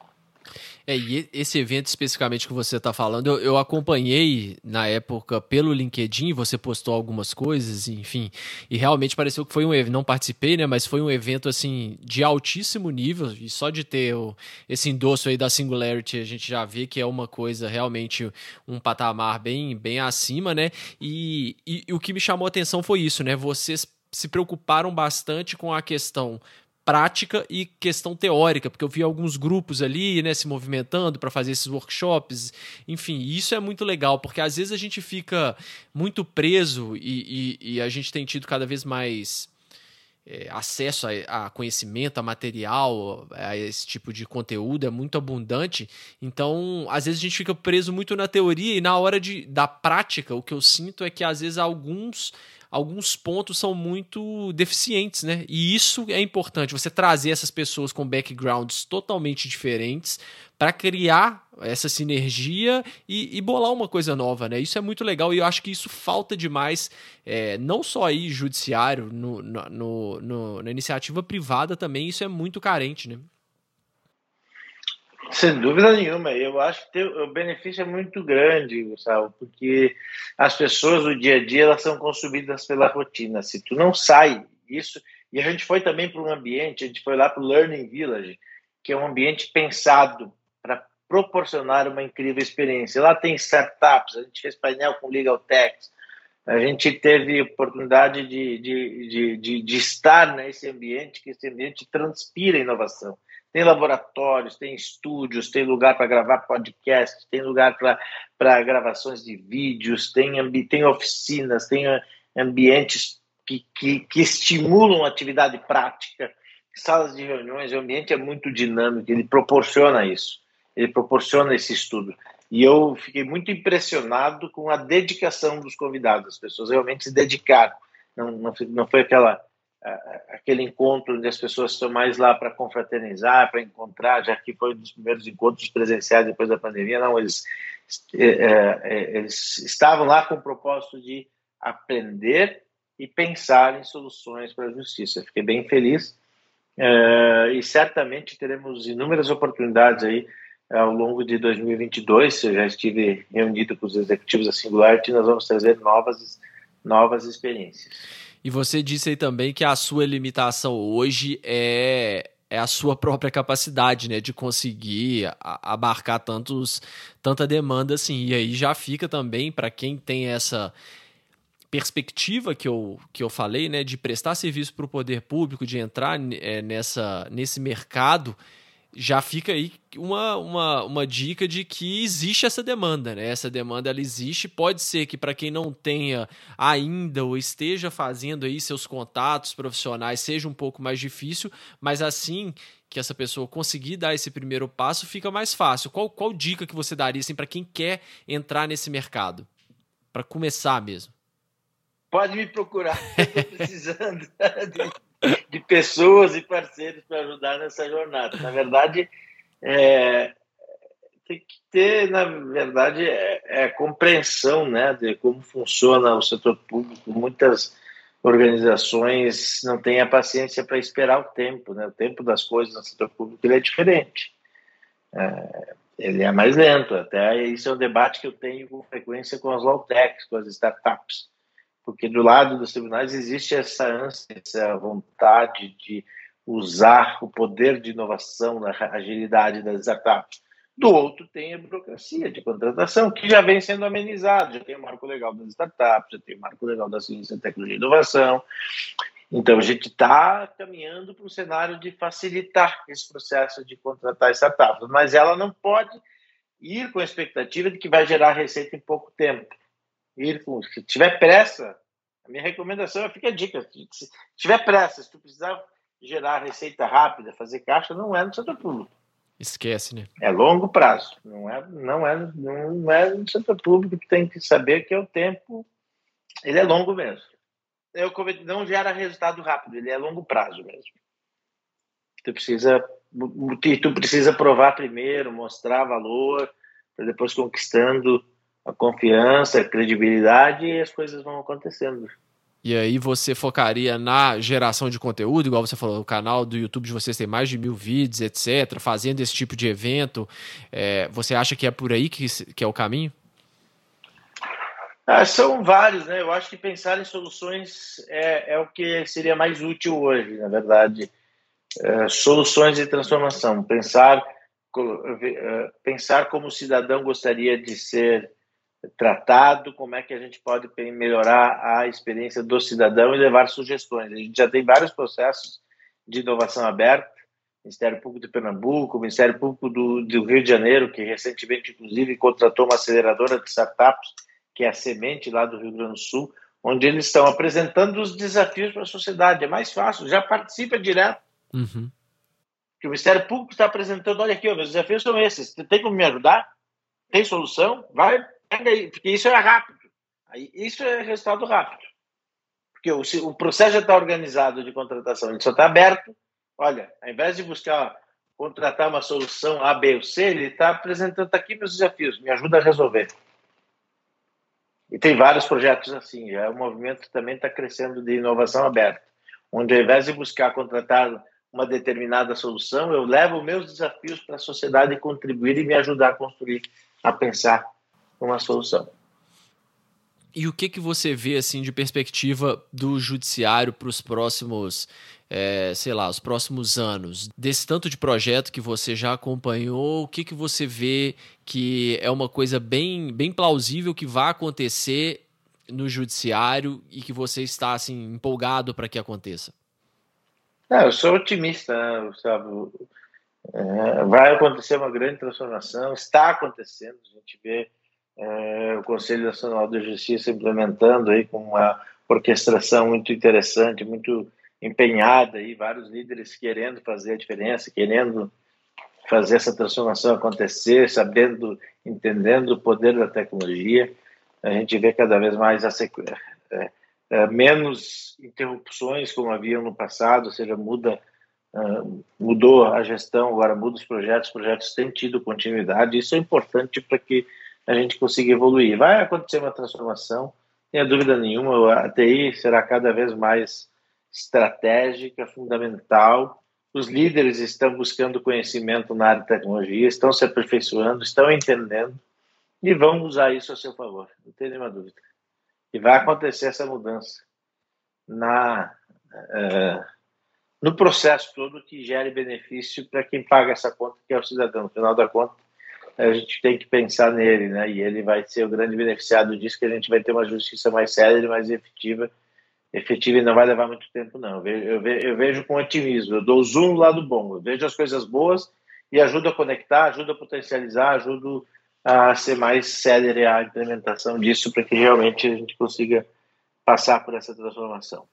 É, e esse evento especificamente que você está falando, eu, eu, acompanhei na época pelo LinkedIn, você postou algumas coisas, enfim, e realmente pareceu que foi um evento, não participei, né, mas foi um evento, assim, de altíssimo nível, e só de ter o, esse endosso aí da Singularity, a gente já vê que é uma coisa realmente, um patamar bem, bem acima, né, e, e, e o que me chamou a atenção foi isso, né, vocês se preocuparam bastante com a questão prática e questão teórica, porque eu vi alguns grupos ali, né, se movimentando para fazer esses workshops, enfim, isso é muito legal, porque às vezes a gente fica muito preso e, e, e a gente tem tido cada vez mais é, acesso a, a, conhecimento, a material, a esse tipo de conteúdo é muito abundante. Então, às vezes a gente fica preso muito na teoria e na hora de, da prática, o que eu sinto é que às vezes alguns alguns pontos são muito deficientes, né? E isso é importante, você trazer essas pessoas com backgrounds totalmente diferentes para criar essa sinergia e, e, bolar uma coisa nova, né? Isso é muito legal e eu acho que isso falta demais, é, não só aí judiciário, no, no, no, na iniciativa privada também, isso é muito carente, né? Sem dúvida nenhuma. Eu acho que o benefício é muito grande, Gustavo, porque as pessoas do dia a dia elas são consumidas pela rotina. Se tu não sai isso, e a gente foi também para um ambiente, a gente foi lá para o Learning Village, que é um ambiente pensado para proporcionar uma incrível experiência. Lá tem startups, a gente fez painel com Legal Techs, a gente teve oportunidade de, de, de, de, de estar nesse ambiente, que esse ambiente transpira inovação. Tem laboratórios, tem estúdios, tem lugar para gravar podcast, tem lugar para gravações de vídeos, tem, tem oficinas, tem ambientes que, que, que estimulam a atividade prática, salas de reuniões. O ambiente é muito dinâmico, ele proporciona isso, ele proporciona esse estudo. E eu fiquei muito impressionado com a dedicação dos convidados, as pessoas realmente se dedicaram. Não, não, não foi aquela aquele encontro onde as pessoas estão mais lá para confraternizar, para encontrar, já que foi um dos primeiros encontros presenciais depois da pandemia, não, eles, é, é, é, eles estavam lá com o propósito de aprender e pensar em soluções para a justiça. Fiquei bem feliz é, e certamente teremos inúmeras oportunidades aí ao longo de 2022. Eu já estive reunido com os executivos da Singularity e nós vamos trazer novas, novas experiências. E você disse aí também que a sua limitação hoje é, é a sua própria capacidade, né, de conseguir abarcar tantos, tanta demanda assim. E aí já fica também para quem tem essa perspectiva que eu, que eu falei, né, de prestar serviço para o poder público, de entrar é, nessa, nesse mercado já fica aí uma, uma, uma dica de que existe essa demanda, né? Essa demanda ela existe. Pode ser que para quem não tenha ainda ou esteja fazendo aí seus contatos profissionais seja um pouco mais difícil, mas assim que essa pessoa conseguir dar esse primeiro passo, fica mais fácil. Qual, qual dica que você daria assim, para quem quer entrar nesse mercado? Para começar mesmo? pode me procurar. Estou precisando de, pessoas e parceiros para ajudar nessa jornada. Na verdade, é, tem que ter, na verdade, é, é compreensão né, de como funciona o setor público. Muitas organizações não têm a paciência para esperar o tempo. Né? O tempo das coisas no setor público é diferente. É, ele é mais lento. Até isso é um debate que eu tenho com frequência com as low techs, com as startups, porque do lado dos tribunais existe essa ânsia, essa vontade de usar o poder de inovação, a agilidade das startups. Do outro tem a burocracia de contratação, que já vem sendo amenizado, já tem o marco legal das startups, já tem o marco legal da ciência, tecnologia e inovação. Então, a gente está caminhando para um cenário de facilitar esse processo de contratar startups, mas ela não pode ir com a expectativa de que vai gerar receita em pouco tempo. Ir com, se tiver pressa, a minha recomendação é fica a dica, se tiver pressa, se tu precisar gerar receita rápida, fazer caixa, não é no setor público. Esquece, né? É longo prazo, não é, não é, não é no setor público que tem que saber que é o tempo, ele é longo mesmo eu não gera resultado rápido, ele é longo prazo mesmo. Tu precisa, tu precisa provar primeiro, mostrar valor, para depois conquistando a confiança, a credibilidade e as coisas vão acontecendo. E aí você focaria na geração de conteúdo, igual você falou, o canal do YouTube de vocês tem mais de mil vídeos, etc., fazendo esse tipo de evento. É, você acha que é por aí que, que é o caminho? Ah, são vários, né? Eu acho que pensar em soluções é, é o que seria mais útil hoje, na verdade. É, soluções de transformação. Pensar, é, pensar como o cidadão gostaria de ser tratado, como é que a gente pode melhorar a experiência do cidadão e levar sugestões. A gente já tem vários processos de inovação aberta, Ministério Público de Pernambuco, Ministério Público do, do Rio de Janeiro, que recentemente, inclusive, contratou uma aceleradora de startups que é a Semente lá do Rio Grande do Sul, onde eles estão apresentando os desafios para a sociedade. É mais fácil, já participa direto. Uhum. Que o Ministério Público está apresentando, olha aqui, ó, meus desafios são esses. Tem como me ajudar? Tem solução? Vai, porque isso é rápido. Isso é resultado rápido. Porque o, o processo já está organizado de contratação, ele só está aberto. Olha, ao invés de buscar contratar uma solução A, B ou C, ele está apresentando tá aqui meus desafios, me ajuda a resolver. E tem vários projetos assim. É um movimento também está crescendo de inovação aberta, onde ao invés de buscar contratar uma determinada solução, eu levo meus desafios para a sociedade contribuir e me ajudar a construir, a pensar uma solução. E o que que você vê assim de perspectiva do judiciário para os próximos, é, sei lá, os próximos anos? Desse tanto de projeto que você já acompanhou, o que que você vê que é uma coisa bem, bem plausível que vai acontecer no judiciário e que você está assim empolgado para que aconteça? É, eu sou otimista, né, Gustavo. É, vai acontecer uma grande transformação, está acontecendo, a gente vê é, o Conselho Nacional de Justiça implementando aí com uma orquestração muito interessante, muito empenhada e vários líderes querendo fazer a diferença, querendo fazer essa transformação acontecer, sabendo, entendendo o poder da tecnologia. A gente vê cada vez mais a é, é, menos interrupções como havia no passado, ou seja, muda Uh, mudou a gestão, agora muda os projetos, os projetos têm tido continuidade, isso é importante para que a gente consiga evoluir. Vai acontecer uma transformação, tenha dúvida nenhuma, a TI será cada vez mais estratégica, fundamental. Os líderes estão buscando conhecimento na área de tecnologia, estão se aperfeiçoando, estão entendendo e vão usar isso a seu favor, não tem nenhuma dúvida. E vai acontecer essa mudança na, uh, no processo todo que gere benefício para quem paga essa conta, que é o cidadão. No final da conta, a gente tem que pensar nele, né? E ele vai ser o grande beneficiado disso, que a gente vai ter uma justiça mais séria mais efetiva. Efetiva e não vai levar muito tempo, não. Eu vejo, eu vejo, com otimismo. Eu dou zoom do lado bom. Eu vejo as coisas boas e ajudo a conectar, ajudo a potencializar, ajudo a ser mais célere a implementação disso para que realmente a gente consiga passar por essa transformação.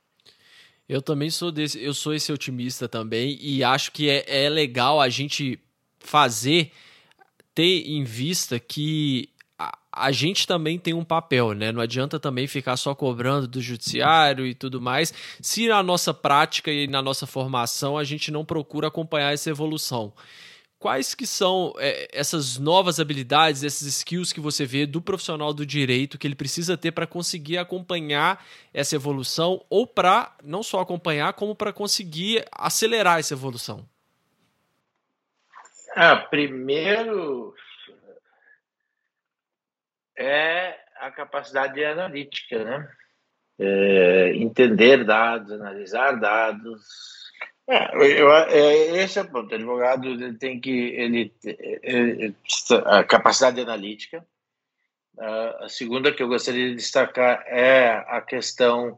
Eu também sou desse, eu sou esse otimista também e acho que é, é legal a gente fazer ter em vista que a, gente também tem um papel, né? Não adianta também ficar só cobrando do judiciário e tudo mais, se na nossa prática e na nossa formação a gente não procura acompanhar essa evolução. Quais que são é, essas novas habilidades, esses skills que você vê do profissional do direito que ele precisa ter para conseguir acompanhar essa evolução ou para não só acompanhar, como para conseguir acelerar essa evolução? Ah, primeiro é a capacidade analítica, né? É, entender dados, analisar dados. É, eu, é, esse é o ponto. O advogado ele tem que ele, ele a capacidade analítica. A segunda que eu gostaria de destacar é a questão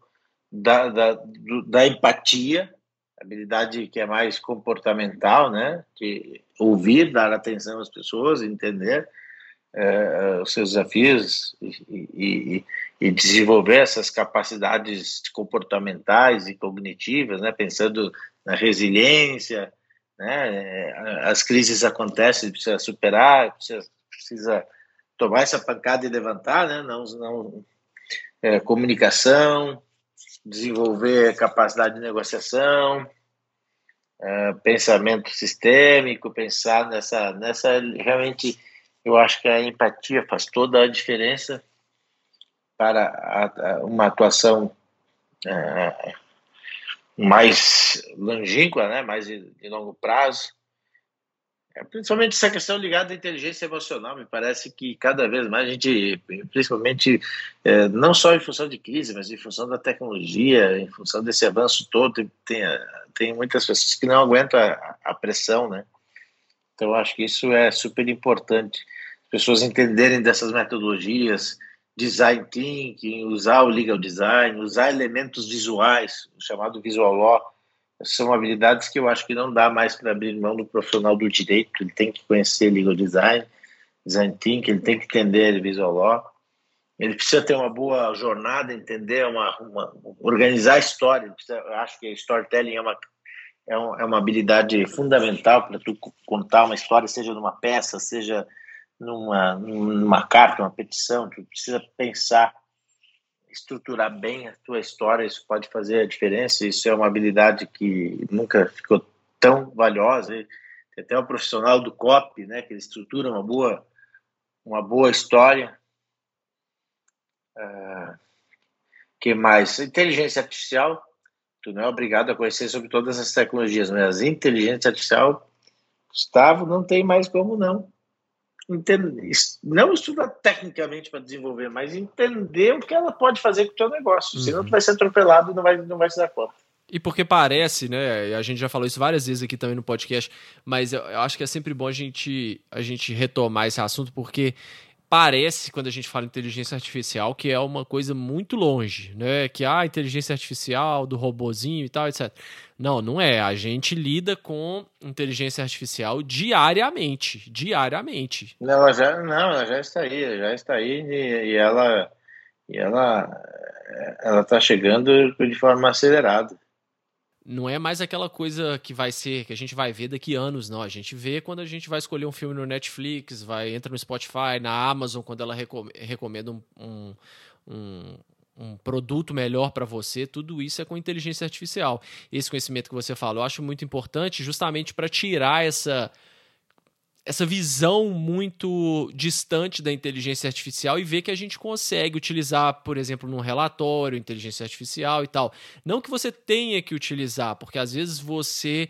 da, da, da empatia, habilidade que é mais comportamental, né? De ouvir, dar atenção às pessoas, entender é, os seus desafios e, e, e, desenvolver essas capacidades comportamentais e cognitivas, né, pensando na resiliência, né, as crises acontecem, precisa superar, precisa, precisa tomar essa pancada e levantar, né, não, não é, comunicação, desenvolver capacidade de negociação, é, pensamento sistêmico, pensar nessa, nessa realmente eu acho que a empatia faz toda a diferença para a, a, uma atuação é, mais longínqua, né, mais de, de longo prazo. É, principalmente essa questão ligada à inteligência emocional, me parece que cada vez mais a gente, principalmente, é, não só em função de crise, mas em função da tecnologia, em função desse avanço todo, tem, tem, muitas pessoas que não aguentam a, a pressão, né? Então, acho que isso é super importante. As pessoas entenderem dessas metodologias, design thinking, usar o legal design, usar elementos visuais, o chamado visual law, são habilidades que eu acho que não dá mais para abrir mão do profissional do direito. Ele tem que conhecer legal design, design thinking, ele tem que entender visual law. Ele precisa ter uma boa jornada, entender, uma, uma organizar a história. Precisa, acho que storytelling é uma é, um, é uma habilidade fundamental para tu contar uma história, seja numa peça, seja numa, numa carta, uma petição. Tu precisa pensar, estruturar bem a tua história. Isso pode fazer a diferença. Isso é uma habilidade que nunca ficou tão valiosa. Tem até o profissional do COP, né, que ele estrutura uma boa, uma boa história. Uh, que mais? Inteligência artificial tu não é obrigado a conhecer sobre todas as tecnologias, mas inteligência artificial, Gustavo, não tem mais como não. Entender, não estudar tecnicamente para desenvolver, mas entender o que ela pode fazer com o teu negócio. Uhum. Senão tu vai ser atropelado e não vai, não vai se dar conta. E porque parece, né? A gente já falou isso várias vezes aqui também no podcast, mas eu, eu acho que é sempre bom a gente, a gente retomar esse assunto, porque parece, quando a gente fala inteligência artificial, que é uma coisa muito longe, né? Que a ah, inteligência artificial do robozinho e tal, etc. Não, não é. A gente lida com inteligência artificial diariamente, diariamente. Não, já, não, ela já está aí, já está aí e, e ela e ela ela está chegando de forma acelerada não é mais aquela coisa que vai ser, que a gente vai ver daqui anos, não. A gente vê quando a gente vai escolher um filme no Netflix, vai entra no Spotify, na Amazon, quando ela recomenda um, um, um, um produto melhor para você, tudo isso é com inteligência artificial. Esse conhecimento que você falou, eu acho muito importante justamente para tirar essa essa visão muito distante da inteligência artificial e ver que a gente consegue utilizar, por exemplo, num relatório, inteligência artificial e tal. Não que você tenha que utilizar, porque às vezes você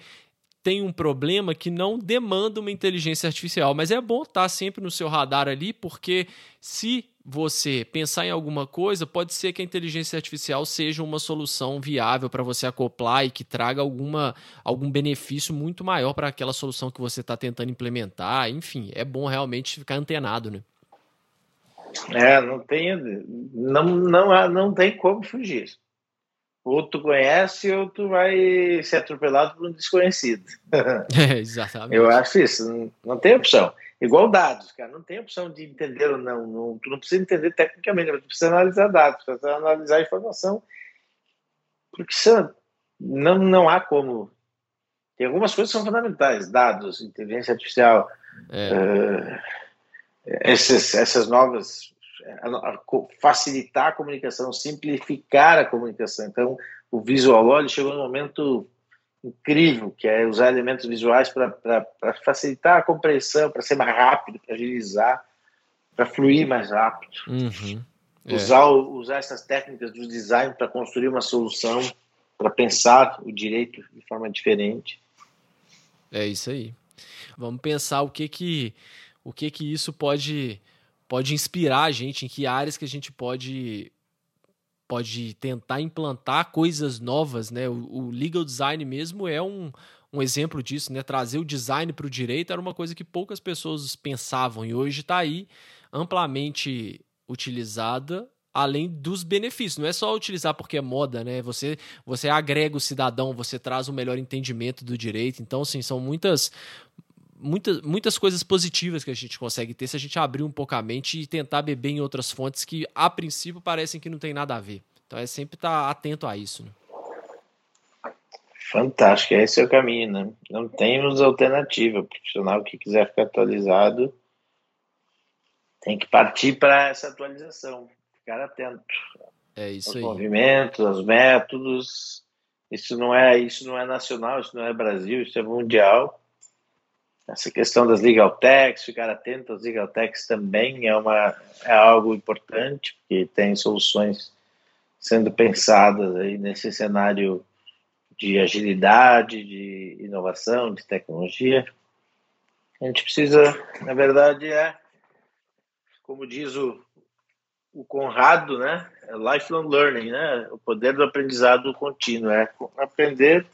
tem um problema que não demanda uma inteligência artificial, mas é bom estar sempre no seu radar ali, porque se você pensar em alguma coisa, pode ser que a inteligência artificial seja uma solução viável para você acoplar e que traga alguma, algum benefício muito maior para aquela solução que você está tentando implementar. Enfim, é bom realmente ficar antenado, né? É, não tem, não, não, não tem como fugir. Ou tu conhece ou tu vai ser atropelado por um desconhecido. É, exatamente. Eu acho isso, não, não tem opção. Igual dados, cara, não tem opção de entender ou não, não tu não precisa entender tecnicamente, mas tu precisa analisar dados, precisa analisar a informação, porque não, não há como. Tem algumas coisas que são fundamentais, dados, inteligência artificial, é. uh, esses, essas novas facilitar a comunicação, simplificar a comunicação. Então, o Visual Law chegou num momento incrível, que é usar elementos visuais para facilitar a compreensão, para ser mais rápido, para agilizar, para fluir mais rápido. Uhum. É. Usar, usar essas técnicas do design para construir uma solução, para pensar o direito de forma diferente. É isso aí. Vamos pensar o que que o que que isso pode pode inspirar a gente, em que áreas que a gente pode pode tentar implantar coisas novas, né? O, o legal design mesmo é um, um exemplo disso, né? Trazer o design para o direito era uma coisa que poucas pessoas pensavam e hoje está aí amplamente utilizada além dos benefícios. Não é só utilizar porque é moda, né? Você, você agrega o cidadão, você traz um melhor entendimento do direito. Então, assim, são muitas, muitas, muitas coisas positivas que a gente consegue ter se a gente abrir um pouco a mente e tentar beber em outras fontes que, a princípio, parecem que não tem nada a ver. Então, é sempre estar atento a isso. Né? Fantástico, esse é o caminho, né? Não temos alternativa. O profissional que quiser ficar atualizado tem que partir para essa atualização ficar atento. É isso aos aí. movimentos, aos métodos. Isso não é isso não é nacional, isso não é Brasil, isso é mundial. Essa questão das legal techs, ficar atento às legal techs também é uma é algo importante, porque tem soluções sendo pensadas aí nesse cenário de agilidade, de inovação, de tecnologia. A gente precisa, na verdade, é como diz o o Conrado, né? É lifelong learning, né? O poder do aprendizado contínuo, é aprender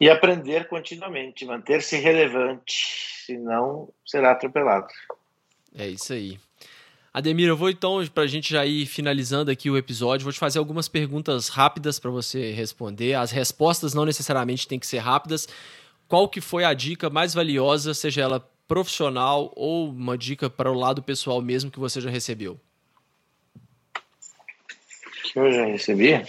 e aprender continuamente, manter-se relevante, senão será atropelado. É isso aí. Ademir, eu vou então, para a gente já ir finalizando aqui o episódio, vou te fazer algumas perguntas rápidas para você responder. As respostas não necessariamente têm que ser rápidas. Qual que foi a dica mais valiosa, seja ela profissional ou uma dica para o lado pessoal mesmo que você já recebeu? que eu já recebi,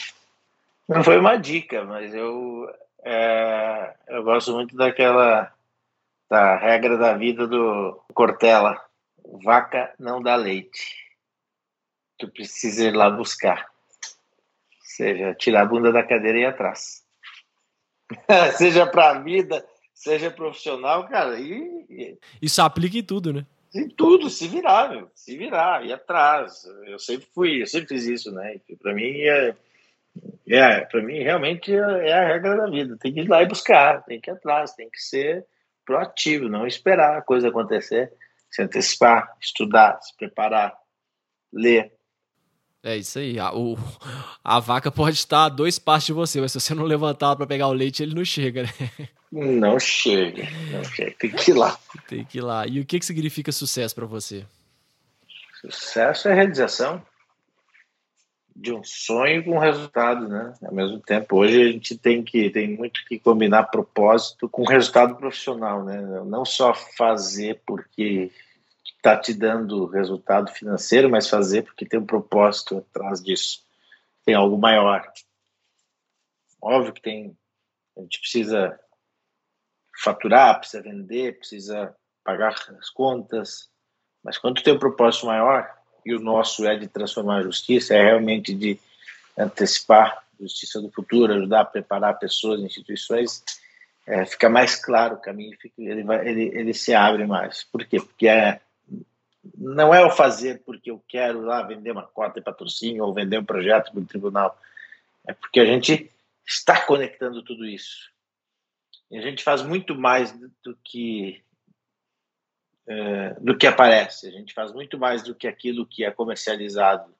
não foi uma dica, mas eu, é, eu gosto muito daquela da regra da vida do Cortella. Vaca não dá leite. Tu precisa ir lá buscar. Ou seja, tirar a bunda da cadeira e ir atrás. seja para a vida, seja profissional, cara. E, Isso aplica em tudo, né? em tudo, se virar, meu, se virar, ir atrás. Eu sempre fui, eu sempre fiz isso, né? Para mim é, é para mim realmente é a regra da vida. Tem que ir lá e buscar, tem que ir atrás, tem que ser proativo, não esperar a coisa acontecer, se antecipar, estudar, se preparar, ler. É isso aí. A, o, a vaca pode estar a dois passos de você, mas se você não levantar para pegar o leite, ele não chega, né? Não chega, não chega. Tem que ir lá. Tem que ir lá. E o que, que significa sucesso para você? Sucesso é realização de um sonho com resultado, né? Ao mesmo tempo, hoje a gente tem que tem muito que combinar propósito com resultado profissional, né? Não só fazer porque está te dando resultado financeiro, mas fazer porque tem um propósito atrás disso, tem algo maior. Óbvio que tem, a gente precisa faturar, precisa vender, precisa pagar as contas, mas quando tem um propósito maior, e o nosso é de transformar a justiça, é realmente de antecipar a justiça do futuro, ajudar a preparar pessoas, instituições, é, fica mais claro o caminho, ele, vai, ele, ele se abre mais. Por quê? Porque é, não é o fazer porque eu quero lá vender uma cota de patrocínio ou vender um projeto para o tribunal, é porque a gente está conectando tudo isso. E a gente faz muito mais do que é, do que aparece. A gente faz muito mais do que aquilo que é comercializado.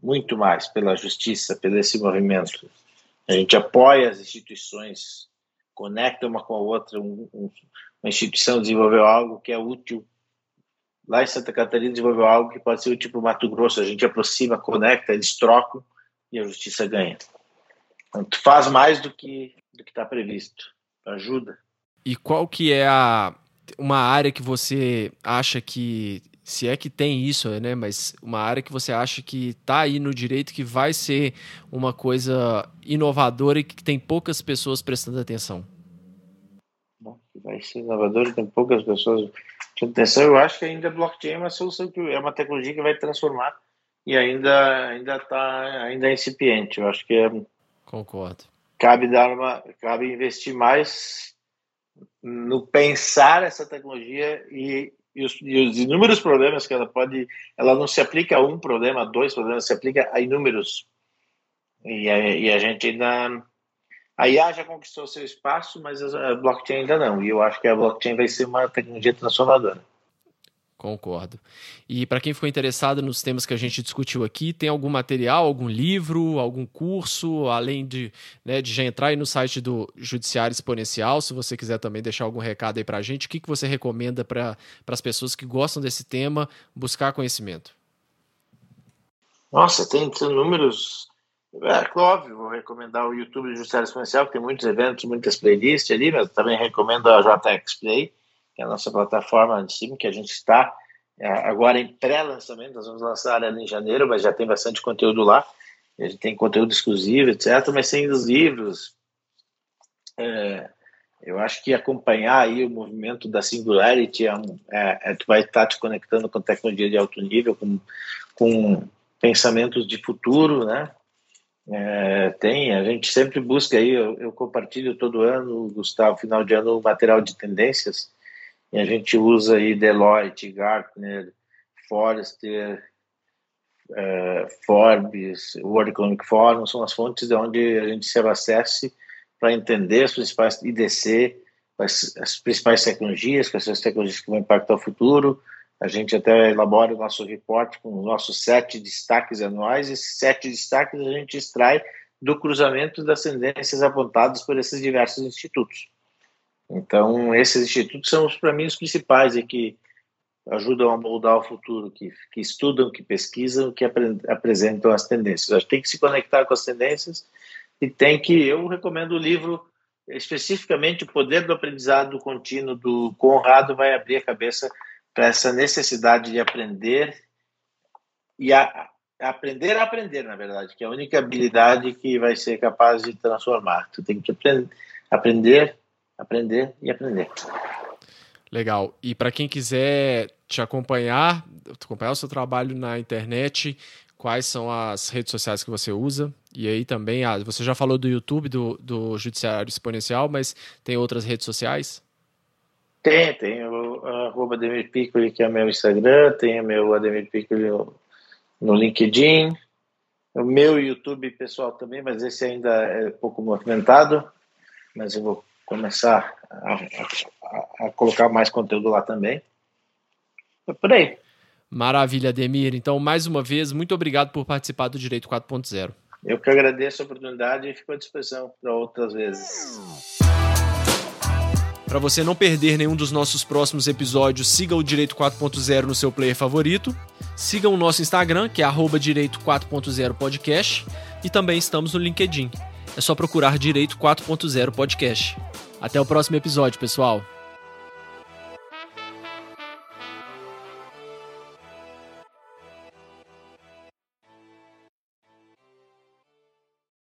Muito mais pela justiça, pelo esse movimento. A gente apoia as instituições, conecta uma com a outra. Um, um, uma instituição desenvolveu algo que é útil. Lá em Santa Catarina desenvolveu algo que pode ser útil para o Mato Grosso. A gente aproxima, conecta, eles trocam e a justiça ganha. Então, tu faz mais do que do que está previsto ajuda. E qual que é a uma área que você acha que se é que tem isso, né, mas uma área que você acha que está aí no direito que vai ser uma coisa inovadora e que tem poucas pessoas prestando atenção? Bom, vai ser inovador e tem poucas pessoas. atenção, eu acho que ainda blockchain é uma solução que é uma tecnologia que vai transformar e ainda ainda tá ainda é incipiente. Eu acho que é Concordo. Cabe dar uma cabe investir mais no pensar essa tecnologia e, e, os, e, os, inúmeros problemas que ela pode ela não se aplica a um problema, a dois problemas, se aplica a inúmeros. E a, e a gente ainda a IA já conquistou seu espaço, mas a blockchain ainda não. E eu acho que a blockchain vai ser uma tecnologia transformadora. Concordo. E para quem ficou interessado nos temas que a gente discutiu aqui, tem algum material, algum livro, algum curso, além de, né, de já entrar aí no site do Judiciário Exponencial, se você quiser também deixar algum recado aí para a gente, o que, que você recomenda para as pessoas que gostam desse tema buscar conhecimento? Nossa, tem, números é, óbvio, vou recomendar o YouTube do Judiciário Exponencial, que tem muitos eventos, muitas playlists ali, mas também recomendo a JX Play, que é a nossa plataforma de cima, que a gente está é, agora em pré-lançamento, nós vamos lançar ela em janeiro, mas já tem bastante conteúdo lá, a gente tem conteúdo exclusivo, etc., mas sem os livros. É, eu acho que acompanhar aí o movimento da Singularity é, é, é tu vai estar te conectando com tecnologia de alto nível, com, com pensamentos de futuro, né? É, tem, a gente sempre busca aí, eu, eu, compartilho todo ano, Gustavo, final de ano, o material de tendências, e a gente usa aí Deloitte, Gartner, Forrester, é, Forbes, World Economic Forum, são as fontes de onde a gente se abastece para entender as principais IDC, as, as principais tecnologias, quais são as tecnologias que vão impactar o futuro, a gente até elabora o nosso reporte com os nossos sete destaques anuais. Esses sete destaques a gente extrai do cruzamento das tendências apontadas por esses diversos institutos. Então, esses institutos são, para mim, os principais e que ajudam a moldar o futuro, que, que estudam, que pesquisam, que apresentam as tendências. A gente tem que se conectar com as tendências e tem que. Eu recomendo o livro especificamente O Poder do Aprendizado Contínuo do Conrado, vai abrir a cabeça para essa necessidade de aprender e a, aprender a aprender, na verdade, que é a única habilidade que vai ser capaz de transformar. Tu tem que aprender, aprender, aprender e aprender. Legal. E para quem quiser te acompanhar, acompanhar o seu trabalho na internet, quais são as redes sociais que você usa? E aí também, ah, você já falou do YouTube, do, do Judiciário Exponencial, mas tem outras redes sociais? Tem, tem o arroba Ademir Piccoli, que é meu Instagram, tem o meu Ademir Piccoli no, no LinkedIn, o meu YouTube pessoal também, mas esse ainda é pouco movimentado, mas eu vou começar a, a, a colocar mais conteúdo lá também. É por aí. Maravilha, Ademir. Então, mais uma vez, muito obrigado por participar do Direito 4.0. Eu que agradeço a oportunidade e fico à disposição para outras vezes. Para você não perder nenhum dos nossos próximos episódios, siga o Direito 4.0 no seu player favorito. Siga o nosso Instagram, que é Direito 4.0 Podcast. E também estamos no LinkedIn. É só procurar Direito 4.0 Podcast. Até o próximo episódio, pessoal.